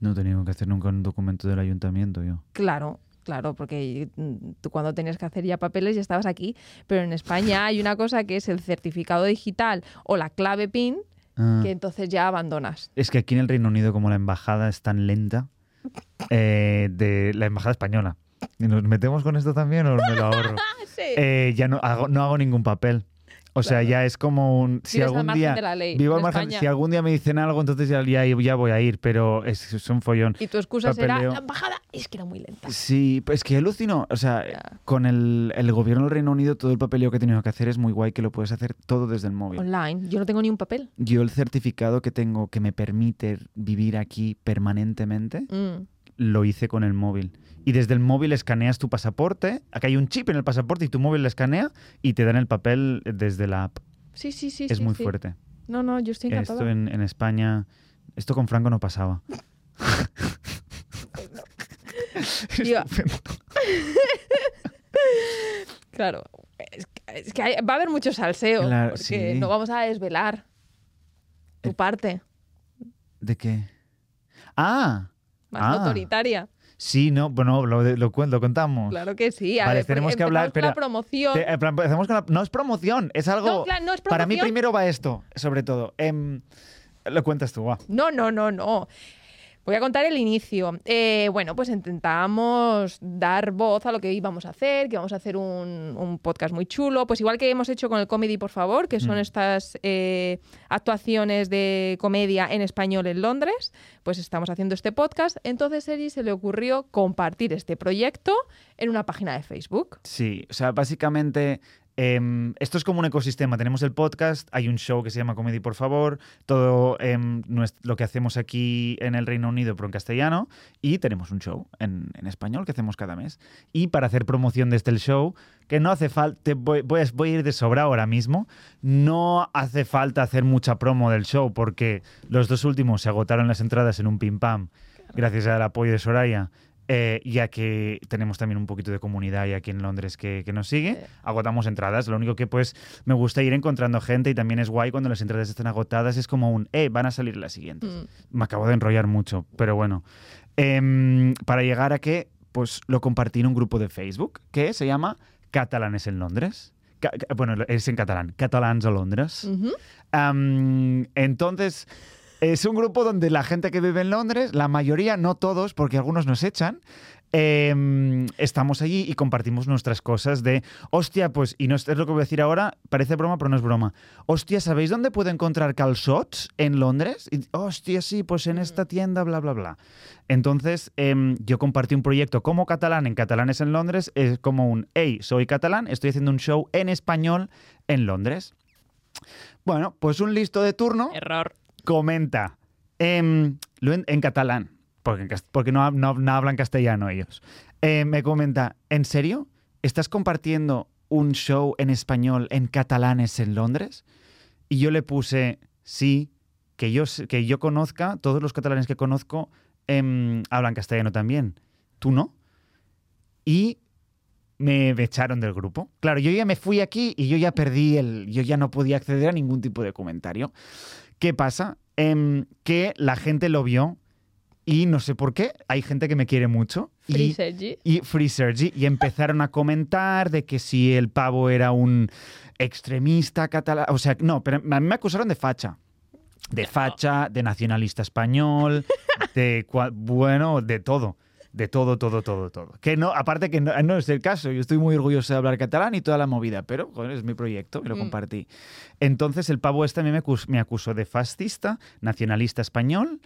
Speaker 1: No he tenido que hacer nunca un documento del ayuntamiento yo.
Speaker 2: Claro, claro, porque mm, tú cuando tenías que hacer ya papeles ya estabas aquí. Pero en España hay una cosa que es el certificado digital o la clave PIN,
Speaker 1: Ah.
Speaker 2: que entonces ya abandonas.
Speaker 1: Es que aquí en el Reino Unido, como la embajada es tan lenta, eh, de la embajada española, ¿y ¿nos metemos con esto también o me lo ahorro? Eh, ya no hago, no hago ningún papel. O sea,
Speaker 2: Claro.
Speaker 1: ya es como un... Si
Speaker 2: Vives
Speaker 1: algún día...
Speaker 2: ley
Speaker 1: Vivo al margen,
Speaker 2: España.
Speaker 1: si algún día me dicen algo, entonces ya, ya, ya voy a ir, pero es, es un follón.
Speaker 2: Y tu excusa será,
Speaker 1: Papeleo.
Speaker 2: la embajada es que era muy lenta.
Speaker 1: Sí, pues es que alucino. O sea,
Speaker 2: Ya.
Speaker 1: con el, el gobierno del Reino Unido, todo el papeleo que he tenido que hacer es muy guay, que lo puedes hacer todo desde el móvil.
Speaker 2: Online. Yo no tengo ni un papel.
Speaker 1: Yo el certificado que tengo que me permite vivir aquí permanentemente,
Speaker 2: Mm.
Speaker 1: Lo hice con el móvil. Y desde el móvil escaneas tu pasaporte. Acá hay un chip en el pasaporte y tu móvil lo escanea y te dan el papel desde la app.
Speaker 2: Sí, sí, sí.
Speaker 1: es
Speaker 2: sí,
Speaker 1: muy
Speaker 2: sí.
Speaker 1: fuerte.
Speaker 2: No, no, yo estoy encantada.
Speaker 1: Esto en, en España, esto con Franco no pasaba.
Speaker 2: Claro. Es que, es que hay- va a haber mucho salseo.
Speaker 1: Claro,
Speaker 2: porque
Speaker 1: sí.
Speaker 2: no vamos a desvelar tu
Speaker 1: El-
Speaker 2: parte
Speaker 1: ¿De qué? Ah,
Speaker 2: más
Speaker 1: Ah.
Speaker 2: autoritaria.
Speaker 1: sí, no, bueno, lo, lo, contamos.
Speaker 2: Claro que sí. A
Speaker 1: Vale,
Speaker 2: ver,
Speaker 1: tenemos que hablar,
Speaker 2: la
Speaker 1: espera.
Speaker 2: promoción.
Speaker 1: Te- en plan, empezamos con la- no es promoción, es algo...
Speaker 2: No, claro, no es
Speaker 1: Para mí primero va esto, sobre todo. Em, lo cuentas tú, va.
Speaker 2: No, no, no, no. Voy a contar el inicio. Eh, bueno, pues intentamos dar voz a lo que íbamos a hacer, que íbamos a hacer un, un podcast muy chulo, pues igual que hemos hecho con el Comedy, por favor, que son
Speaker 1: Mm.
Speaker 2: estas eh, actuaciones de comedia en español en Londres, pues estamos haciendo este podcast. Entonces, Eri se le ocurrió compartir este proyecto en una página de Facebook.
Speaker 1: Sí, o sea, básicamente em, esto es como un ecosistema. Tenemos el podcast, hay un show que se llama Comedy, por favor, todo em, lo que hacemos aquí en el Reino Unido, pero en castellano, y tenemos un show en, en español que hacemos cada mes. Y para hacer promoción de este el show, que no hace falta, voy, voy a ir de sobra ahora mismo, no hace falta hacer mucha promo del show, porque los dos últimos se agotaron las entradas en un pim pam, gracias al apoyo de Soraya. Eh, ya que tenemos también un poquito de comunidad y aquí en Londres que, que nos sigue,
Speaker 2: Sí.
Speaker 1: agotamos entradas. Lo único que pues me gusta ir encontrando gente y también es guay cuando las entradas están agotadas, es como un, eh, van a salir las siguientes.
Speaker 2: Mm.
Speaker 1: Me acabo de enrollar mucho, pero bueno. Em, para llegar a que, pues lo compartí en un grupo de Facebook que se llama Catalanes en Londres. Bueno, es en catalán, Catalans a Londres. Entonces, es un grupo donde la gente que vive en Londres, la mayoría, no todos, porque algunos nos echan, em, estamos allí y compartimos nuestras cosas de, hostia, pues, y no es lo que voy a decir ahora, parece broma, pero no es broma. Hostia, ¿sabéis dónde puedo encontrar calzots en Londres? Y, hostia, sí, pues en esta tienda, bla, bla, bla. Entonces, em, yo compartí un proyecto como catalán en Catalanes en Londres, es como un, hey, soy catalán, estoy haciendo un show en español en Londres. Bueno, pues un listo de turno
Speaker 2: Error.
Speaker 1: Comenta em, en, catalán, porque, porque no, no- no hablan castellano ellos. Eh, me comenta, ¿en serio? ¿Estás compartiendo un show en español en catalanes en Londres? Y yo le puse, sí, que yo, que yo conozca, todos los catalanes que conozco em, hablan castellano también. ¿Tú no? Y me, me echaron del grupo. Claro, yo ya me fui aquí y yo ya perdí el. Yo ya no podía acceder a ningún tipo de comentario. ¿Qué pasa? Em, que la gente lo vio y no sé por qué, hay gente que me quiere mucho.
Speaker 2: Free
Speaker 1: y,
Speaker 2: Sergi.
Speaker 1: y Free Sergi, y empezaron a comentar de que si el pavo era un extremista catalán. O sea, no, pero a mí me acusaron de facha. De facha, de nacionalista español, de bueno, de todo. De todo, todo, todo, todo. Que no, aparte que no, no es el caso, yo estoy muy orgulloso de hablar catalán y toda la movida, pero joder, es mi proyecto y lo
Speaker 2: Mm.
Speaker 1: compartí. Entonces el pavo este me, acus- me acusó de fascista, nacionalista español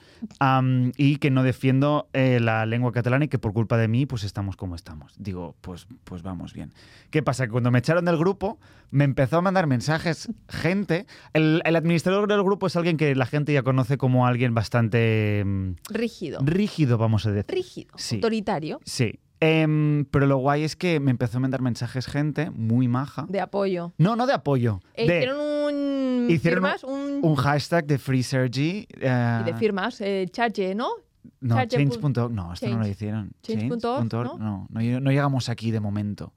Speaker 1: y que no defiendo eh, la lengua catalana y que por culpa de mí pues estamos como estamos. Digo, pues, pues vamos bien. ¿Qué pasa? Que cuando me echaron del grupo me empezó a mandar mensajes gente. El, el administrador del grupo es alguien que la gente ya conoce como alguien bastante mm,
Speaker 2: Rígido.
Speaker 1: rígido, vamos a decir.
Speaker 2: Rígido.
Speaker 1: Sí.
Speaker 2: Autoritario.
Speaker 1: Sí. Em, pero lo guay es que me empezó a mandar mensajes gente muy maja.
Speaker 2: De apoyo.
Speaker 1: No, no de apoyo.
Speaker 2: E
Speaker 1: de
Speaker 2: hicieron un.
Speaker 1: hicieron
Speaker 2: firmas, un.
Speaker 1: un hashtag de Free Sergi. eh,
Speaker 2: y de firmas. Eh, charge, ¿no?
Speaker 1: No, change.org. No, esto no lo hicieron.
Speaker 2: Change.org, ¿no?
Speaker 1: No, no, no llegamos aquí de momento.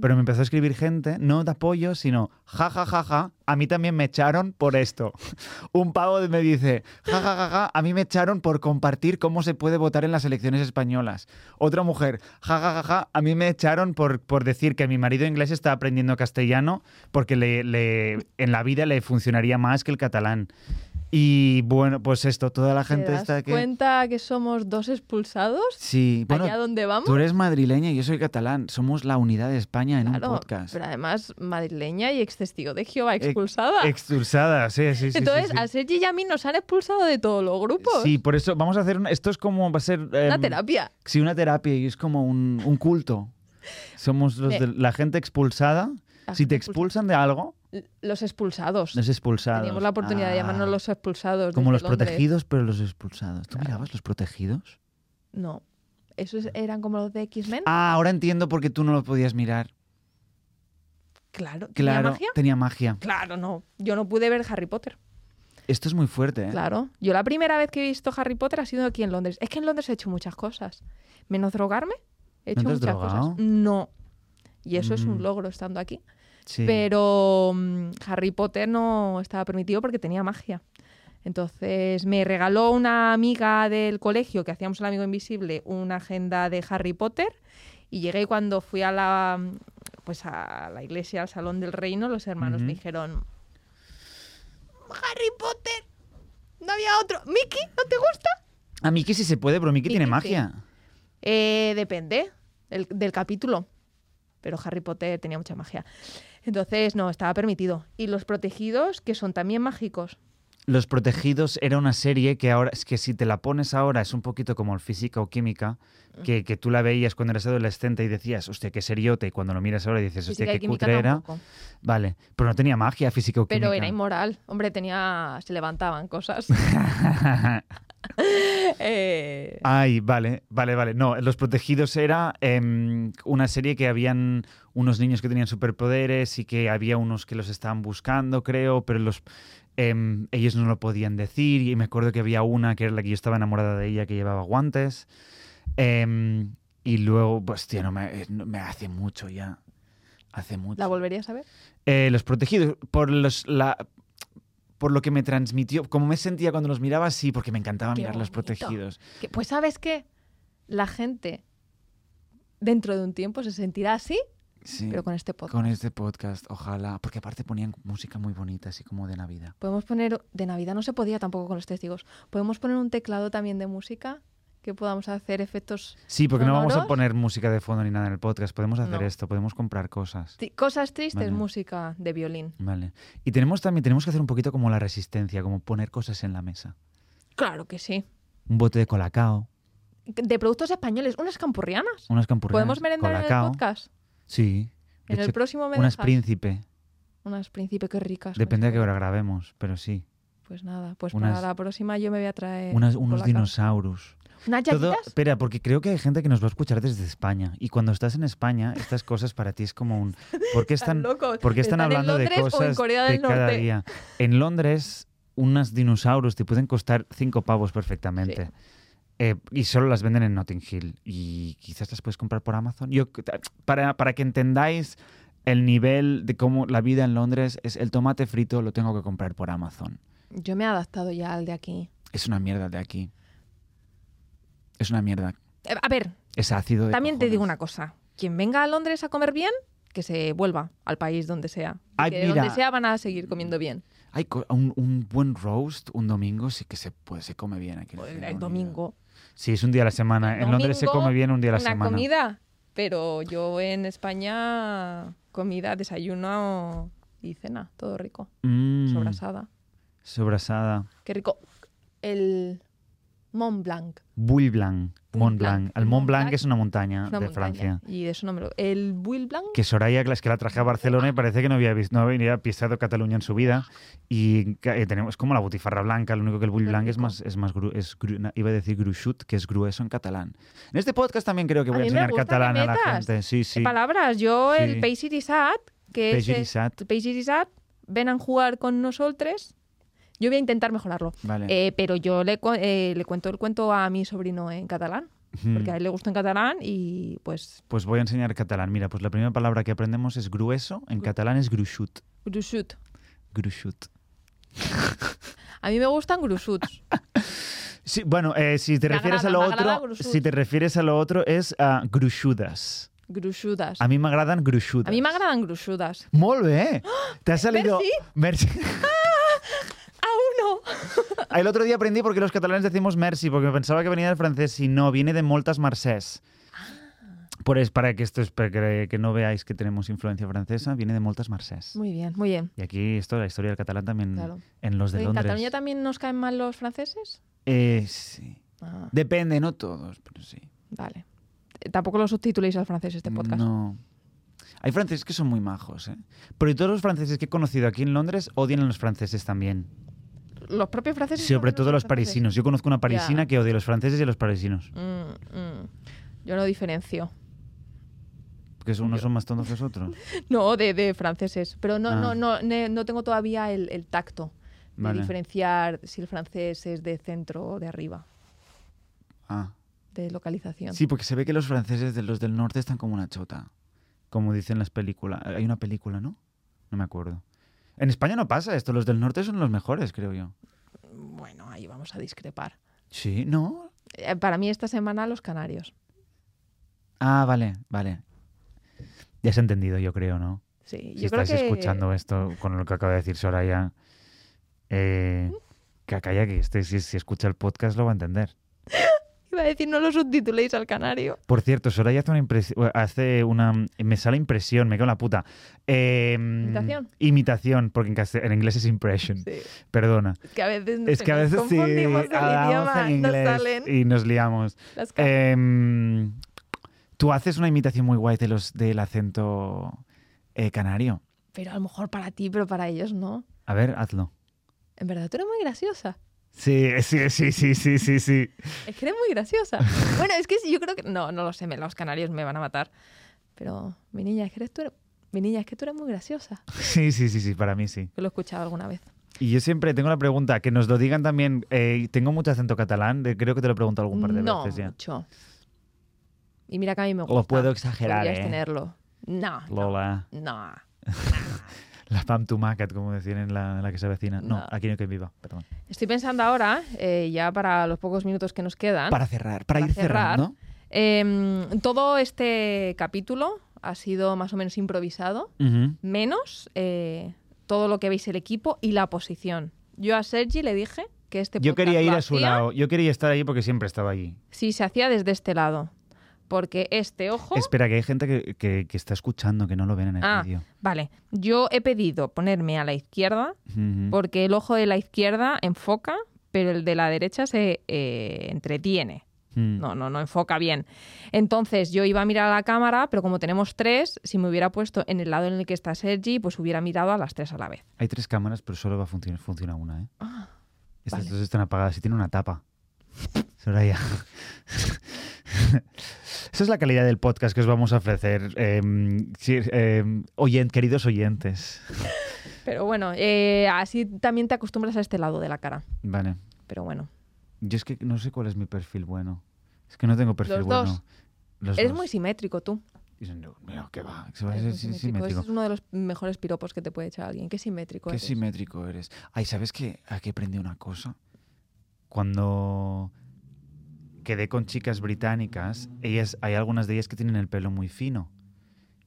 Speaker 1: Pero me empezó a escribir gente, no de apoyo, sino ja, ja, ja, ja, a mí también me echaron por esto. Un pavo me dice, ja, ja, ja, ja, a mí me echaron por compartir cómo se puede votar en las elecciones españolas. Otra mujer, ja, ja, ja, ja, a mí me echaron por, por decir que mi marido inglés está aprendiendo castellano porque le, le- en la vida le funcionaría más que el catalán. Y bueno, pues esto, toda la gente
Speaker 2: ¿Te das
Speaker 1: está que...
Speaker 2: cuenta que somos dos expulsados?
Speaker 1: Sí, bueno,
Speaker 2: allá donde vamos.
Speaker 1: tú eres madrileña y yo soy catalán. Somos la unidad de España en
Speaker 2: Claro,
Speaker 1: un podcast.
Speaker 2: Pero además, madrileña y ex testigo de Jehová expulsada.
Speaker 1: Expulsada, sí, sí, sí.
Speaker 2: Entonces,
Speaker 1: sí, sí.
Speaker 2: a Sergi y a mí nos han expulsado de todos los grupos.
Speaker 1: Sí, por eso vamos a hacer. esto es como va a ser.
Speaker 2: Una
Speaker 1: em,
Speaker 2: terapia.
Speaker 1: Sí, una terapia y es como un, un culto. Somos los de la gente expulsada.
Speaker 2: La
Speaker 1: Si te expulsan de algo,
Speaker 2: Los expulsados.
Speaker 1: los expulsados.
Speaker 2: Teníamos la oportunidad de
Speaker 1: Ah,
Speaker 2: llamarnos los expulsados.
Speaker 1: Como los
Speaker 2: Londres.
Speaker 1: protegidos, pero los expulsados. ¿Tú
Speaker 2: Claro.
Speaker 1: mirabas los protegidos?
Speaker 2: No. ¿Esos eran como los de X-Men?
Speaker 1: Ah, ahora entiendo por qué tú no lo podías mirar.
Speaker 2: claro. ¿Tenía
Speaker 1: Claro,
Speaker 2: magia?
Speaker 1: tenía magia.
Speaker 2: Claro, no. Yo no pude ver Harry Potter.
Speaker 1: Esto es muy fuerte, ¿eh?
Speaker 2: Claro. Yo la primera vez que he visto Harry Potter ha sido aquí en Londres. Es que en Londres he hecho muchas cosas. Menos drogarme, he
Speaker 1: ¿No
Speaker 2: hecho
Speaker 1: te has
Speaker 2: muchas
Speaker 1: drogado?
Speaker 2: cosas. No. Y eso es
Speaker 1: Mm.
Speaker 2: un logro estando aquí.
Speaker 1: Sí.
Speaker 2: Pero mm, Harry Potter no estaba permitido porque tenía magia. Entonces me regaló una amiga del colegio que hacíamos el amigo invisible una agenda de Harry Potter y llegué cuando fui a la pues a la iglesia al salón del reino los hermanos me dijeron Harry Potter no había otro Mickey no te gusta
Speaker 1: A Miki sí se puede, pero Miki tiene
Speaker 2: sí.
Speaker 1: magia.
Speaker 2: Eh, depende del, del capítulo. Pero Harry Potter tenía mucha magia. Entonces, no, estaba permitido. Y los protegidos, que son también mágicos.
Speaker 1: Los Protegidos era una serie que ahora, es que si te la pones ahora es un poquito como el física o química, que, que tú la veías cuando eras adolescente y decías, hostia, qué seriote, y cuando lo miras ahora dices, hostia, qué cutre era. Vale, pero no tenía magia física o química.
Speaker 2: Pero era inmoral. Hombre, tenía. Se levantaban cosas. Eh,
Speaker 1: Ay, vale, vale, vale. No, Los Protegidos era em, una serie que habían unos niños que tenían superpoderes y que había unos que los estaban buscando, creo, pero los em, ellos no lo podían decir. Y me acuerdo que había una que era la que yo estaba enamorada de ella que llevaba guantes. Em, y luego, pues, tío, no me, eh, me hace mucho ya. Hace mucho.
Speaker 2: ¿La volverías a ver?
Speaker 1: Eh, los protegidos, por los la por lo que me transmitió, como me sentía cuando los miraba, sí, porque me encantaba
Speaker 2: Qué
Speaker 1: mirar los
Speaker 2: bonito.
Speaker 1: protegidos.
Speaker 2: Que- pues, ¿sabes qué? La gente dentro de un tiempo se sentirá así,
Speaker 1: Sí.
Speaker 2: pero con este podcast.
Speaker 1: Con este podcast, ojalá. Porque aparte ponían música muy bonita, así como de Navidad.
Speaker 2: Podemos poner. De Navidad no se podía tampoco con los testigos. Podemos poner un teclado también de música que podamos hacer efectos.
Speaker 1: Sí, porque no vamos a poner música de fondo ni nada en el podcast. Podemos hacer
Speaker 2: No.
Speaker 1: esto, podemos comprar cosas.
Speaker 2: Cosas tristes,
Speaker 1: Vale.
Speaker 2: música de violín.
Speaker 1: Vale. Y tenemos también tenemos que hacer un poquito como la resistencia, como poner cosas en la mesa.
Speaker 2: Claro que sí.
Speaker 1: Un bote de colacao,
Speaker 2: De productos españoles, unas campurrianas.
Speaker 1: unas campurrianas.
Speaker 2: ¿Podemos merendar en el podcast?
Speaker 1: Sí.
Speaker 2: En el próximo me
Speaker 1: unas príncipe.
Speaker 2: Unas príncipe, qué ricas.
Speaker 1: Depende a qué hora grabemos, pero sí.
Speaker 2: Pues nada, pues
Speaker 1: Unas-
Speaker 2: para la próxima yo me voy a traer.
Speaker 1: Unas-
Speaker 2: un
Speaker 1: unos
Speaker 2: colacao.
Speaker 1: dinosaurios.
Speaker 2: ¿Unas
Speaker 1: Todo, espera, porque creo que hay gente que nos va a escuchar desde España. Y cuando estás en España, estas cosas para ti es como un... ¿Por qué están,
Speaker 2: locos.
Speaker 1: por qué están
Speaker 2: ¿Están en
Speaker 1: hablando de cosas
Speaker 2: Corea
Speaker 1: de
Speaker 2: del
Speaker 1: cada
Speaker 2: Norte?
Speaker 1: día? En Londres, unos dinosaurios te pueden costar cinco pavos perfectamente.
Speaker 2: Sí.
Speaker 1: Eh, y solo las venden en Notting Hill. Y quizás las puedes comprar por Amazon. Yo, para, para que entendáis el nivel de cómo la vida en Londres es el tomate frito lo tengo que comprar por Amazon.
Speaker 2: Yo me he adaptado ya al de aquí.
Speaker 1: Es una mierda de aquí. Es una mierda.
Speaker 2: Eh, A ver,
Speaker 1: Es ácido de
Speaker 2: también te digo una cosa. Quien venga a Londres a comer bien, que se vuelva al país donde sea.
Speaker 1: Ay,
Speaker 2: que
Speaker 1: mira.
Speaker 2: donde sea van a seguir comiendo bien.
Speaker 1: Hay un, un buen roast un domingo sí que se puede, se come bien aquí.
Speaker 2: El, domingo.
Speaker 1: Sí, es un día a la semana. En Londres se come bien un día a la
Speaker 2: una
Speaker 1: semana.
Speaker 2: comida. Pero yo en España, comida, desayuno y cena, todo rico.
Speaker 1: Mm,
Speaker 2: Sobrasada.
Speaker 1: Sobrasada.
Speaker 2: Qué rico. El Mont Blanc.
Speaker 1: Bull Blanc. Mont Blanc. El Mont Blanc es una montaña
Speaker 2: es una
Speaker 1: de
Speaker 2: montaña.
Speaker 1: Francia.
Speaker 2: Y de eso no me lo... El Bull Blanc.
Speaker 1: Que Soraya, es que la traje a Barcelona y parece que no había, visto, no había pisado Cataluña en su vida. Y eh, tenemos como la butifarra blanca, lo único que el Bull
Speaker 2: Qué
Speaker 1: Blanc es más, es más gru- es gru- iba a decir gruixut, que es grueso en catalán. En este podcast también creo que
Speaker 2: A
Speaker 1: voy a,
Speaker 2: me
Speaker 1: enseñar catalán a la gente. Sí, sí.
Speaker 2: Palabras. Yo
Speaker 1: Sí.
Speaker 2: el Peixirissat, que es...
Speaker 1: Peixirissat.
Speaker 2: el Peixirissat, ven a jugar con nosotros. Yo voy a intentar mejorarlo.
Speaker 1: Vale.
Speaker 2: Eh, pero yo le, eh, le cuento el cuento a mi sobrino en catalán,
Speaker 1: Hmm.
Speaker 2: porque a él le gusta en catalán y pues
Speaker 1: Pues voy a enseñar catalán. Mira, pues la primera palabra que aprendemos es grueso. En catalán es gruixut.
Speaker 2: gruixut.
Speaker 1: Gruixut.
Speaker 2: A mí me gustan gruixuts.
Speaker 1: Sí, bueno, eh, si te refieres a lo otro,
Speaker 2: gruixut.
Speaker 1: si te refieres a lo otro es a gruixudes. A mí me agradan gruixudes.
Speaker 2: A mi m'agraden gruixudes.
Speaker 1: Molt bé. Te ha salido.
Speaker 2: merci.
Speaker 1: Merci. El otro día aprendí porque los catalanes decimos merci, porque pensaba que venía del francés y no, viene de moltas marcés. Por es para que esto es para que, que no veáis que tenemos influencia francesa, viene de moltas marcés.
Speaker 2: Muy bien, muy bien.
Speaker 1: Y aquí esto, la historia del catalán también
Speaker 2: Claro.
Speaker 1: en los de
Speaker 2: ¿En
Speaker 1: Londres.
Speaker 2: Cataluña también nos caen mal los franceses?
Speaker 1: Eh, sí.
Speaker 2: Ah,
Speaker 1: Depende, no todos, pero sí.
Speaker 2: vale. Tampoco lo subtituléis al francés este podcast.
Speaker 1: No. Hay franceses que son muy majos, ¿eh? Pero todos los franceses que he conocido aquí en Londres odian a los franceses también.
Speaker 2: Los propios franceses.
Speaker 1: Sobre todo los parisinos. Yo conozco una parisina
Speaker 2: Ya.
Speaker 1: que odia a los franceses y a los parisinos.
Speaker 2: Mm, mm. Yo no diferencio.
Speaker 1: Porque unos son más tontos que los otros.
Speaker 2: No, de, de franceses. Pero no,
Speaker 1: Ah.
Speaker 2: no, no, ne- no tengo todavía el, el tacto de
Speaker 1: Vale.
Speaker 2: diferenciar si el francés es de centro o de arriba,
Speaker 1: Ah.
Speaker 2: de localización.
Speaker 1: Sí, porque se ve que los franceses de los del norte están como una chota. Como dicen las películas. Hay una película, ¿no? No me acuerdo. En España no pasa esto. Los del norte son los mejores, creo yo.
Speaker 2: Bueno, ahí vamos a discrepar.
Speaker 1: Sí, ¿no?
Speaker 2: Eh, Para mí esta semana los canarios.
Speaker 1: Ah, vale, vale. Ya se ha entendido, yo creo, ¿no?
Speaker 2: Sí,
Speaker 1: Si
Speaker 2: yo creo
Speaker 1: estáis
Speaker 2: que
Speaker 1: escuchando esto con lo que acaba de decir Soraya, eh, que calla que este, si, si escucha el podcast lo va a entender.
Speaker 2: Iba a decir no lo subtituléis al canario.
Speaker 1: Por cierto, Soraya hace una impresión, hace una, me sale impresión, me cago en la puta. Eh,
Speaker 2: ¿Imitación?
Speaker 1: Imitación, porque en, inglés es impression.
Speaker 2: Sí.
Speaker 1: Perdona.
Speaker 2: Es que a veces,
Speaker 1: Es que a veces sí, hablamos
Speaker 2: nos salen
Speaker 1: y nos liamos.
Speaker 2: las
Speaker 1: Em, Tú haces una imitación muy guay de los, del acento eh, canario.
Speaker 2: Pero a lo mejor para ti, pero para ellos no.
Speaker 1: A ver, hazlo.
Speaker 2: En verdad, tú eres muy graciosa.
Speaker 1: Sí, sí, sí, sí, sí, sí, sí.
Speaker 2: Es que eres muy graciosa. bueno, es que yo creo que... No, no lo sé, los canarios me van a matar. Pero, mi niña, es que eres tú... Mi niña, es que tú eres muy graciosa.
Speaker 1: Sí, sí, sí, sí, para mí sí.
Speaker 2: Lo he escuchado alguna vez.
Speaker 1: Y yo siempre tengo la pregunta, que nos lo digan también, eh, tengo mucho acento catalán, de- creo que te lo he preguntado algún par de
Speaker 2: no
Speaker 1: veces ya.
Speaker 2: mucho. Y mira que a mí me gusta.
Speaker 1: Lo puedo exagerar,
Speaker 2: Podrías
Speaker 1: ¿eh?
Speaker 2: tenerlo. No, no,
Speaker 1: Lola,
Speaker 2: no.
Speaker 1: la pam tumacat, como decían en la, en la que se avecina. No,
Speaker 2: No.
Speaker 1: aquí no que viva, perdón.
Speaker 2: Estoy pensando ahora, eh, ya para los pocos minutos que nos quedan,
Speaker 1: Para cerrar, para,
Speaker 2: Para
Speaker 1: ir
Speaker 2: cerrar.
Speaker 1: cerrando.
Speaker 2: em, todo este capítulo ha sido más o menos improvisado, menos eh, todo lo que veis el equipo y la posición. Yo a Sergi le dije que este
Speaker 1: Yo quería ir a su lado, yo quería estar ahí porque siempre estaba allí.
Speaker 2: Si se hacía desde este lado. Porque este ojo.
Speaker 1: Espera, que hay gente que, que- que está escuchando, que no lo ven en el
Speaker 2: Ah,
Speaker 1: vídeo.
Speaker 2: Vale. Yo he pedido ponerme a la izquierda
Speaker 1: Ujú.
Speaker 2: porque el ojo de la izquierda enfoca, pero el de la derecha se eh, entretiene.
Speaker 1: Mm.
Speaker 2: No, no, no enfoca bien. Entonces yo iba a mirar a la cámara, pero como tenemos tres, si me hubiera puesto en el lado en el que está Sergi, pues hubiera mirado a las tres a la vez.
Speaker 1: Hay tres cámaras, pero solo va a funcionar funciona una, ¿eh?
Speaker 2: Ah,
Speaker 1: Estas
Speaker 2: vale.
Speaker 1: dos están apagadas y tiene una tapa. Soraya. Esa es la calidad del podcast que os vamos a ofrecer, oyen- queridos oyentes.
Speaker 2: Pero bueno, eh, así también te acostumbras a este lado de la cara.
Speaker 1: Vale.
Speaker 2: Pero bueno,
Speaker 1: Yo es que no sé cuál es mi perfil bueno. Es que no tengo perfil
Speaker 2: Los
Speaker 1: bueno.
Speaker 2: dos.
Speaker 1: Los
Speaker 2: eres
Speaker 1: dos.
Speaker 2: muy simétrico tú.
Speaker 1: "No, mira, ¿qué va? Va sí-
Speaker 2: simétrico.
Speaker 1: simétrico.
Speaker 2: Ese es uno de los mejores piropos que te puede echar alguien. Qué simétrico
Speaker 1: Qué
Speaker 2: eres.
Speaker 1: simétrico eres. Ay, ¿sabes qué? Aquí aprendí una cosa. Cuando quedé con chicas británicas, ellas, hay algunas de ellas que tienen el pelo muy fino.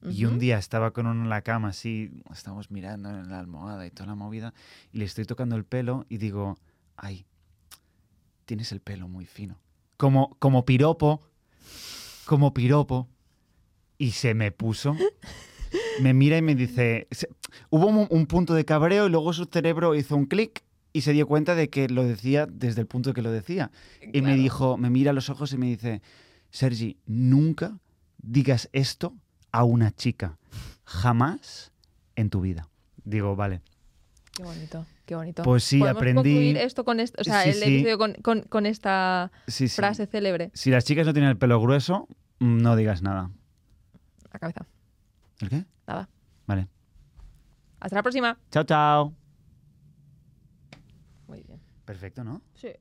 Speaker 1: Y un día estaba con uno en la cama así, estamos mirando en la almohada y toda la movida, y le estoy tocando el pelo y digo, ay, tienes el pelo muy fino. como, como piropo, como piropo, y se me puso. Me mira y me dice. se- hubo un, un punto de cabreo y luego su cerebro hizo un clic y se dio cuenta de que lo decía desde el punto que lo decía. Y me dijo, me mira a los ojos y me dice: Sergi, nunca digas esto a una chica. Jamás en tu vida. Digo, vale.
Speaker 2: Qué bonito, qué bonito.
Speaker 1: Pues sí,
Speaker 2: ¿Podemos
Speaker 1: aprendí-
Speaker 2: concluir esto con esto, o sea,
Speaker 1: Sí,
Speaker 2: el
Speaker 1: sí.
Speaker 2: episodio con, con- con esta
Speaker 1: Sí,
Speaker 2: frase célebre.
Speaker 1: Si las chicas no tienen el pelo grueso, mm, no digas nada.
Speaker 2: La cabeza.
Speaker 1: ¿El qué?
Speaker 2: Nada.
Speaker 1: Vale.
Speaker 2: Hasta la próxima.
Speaker 1: Chao, chao. Perfecto, ¿no?
Speaker 2: Sí.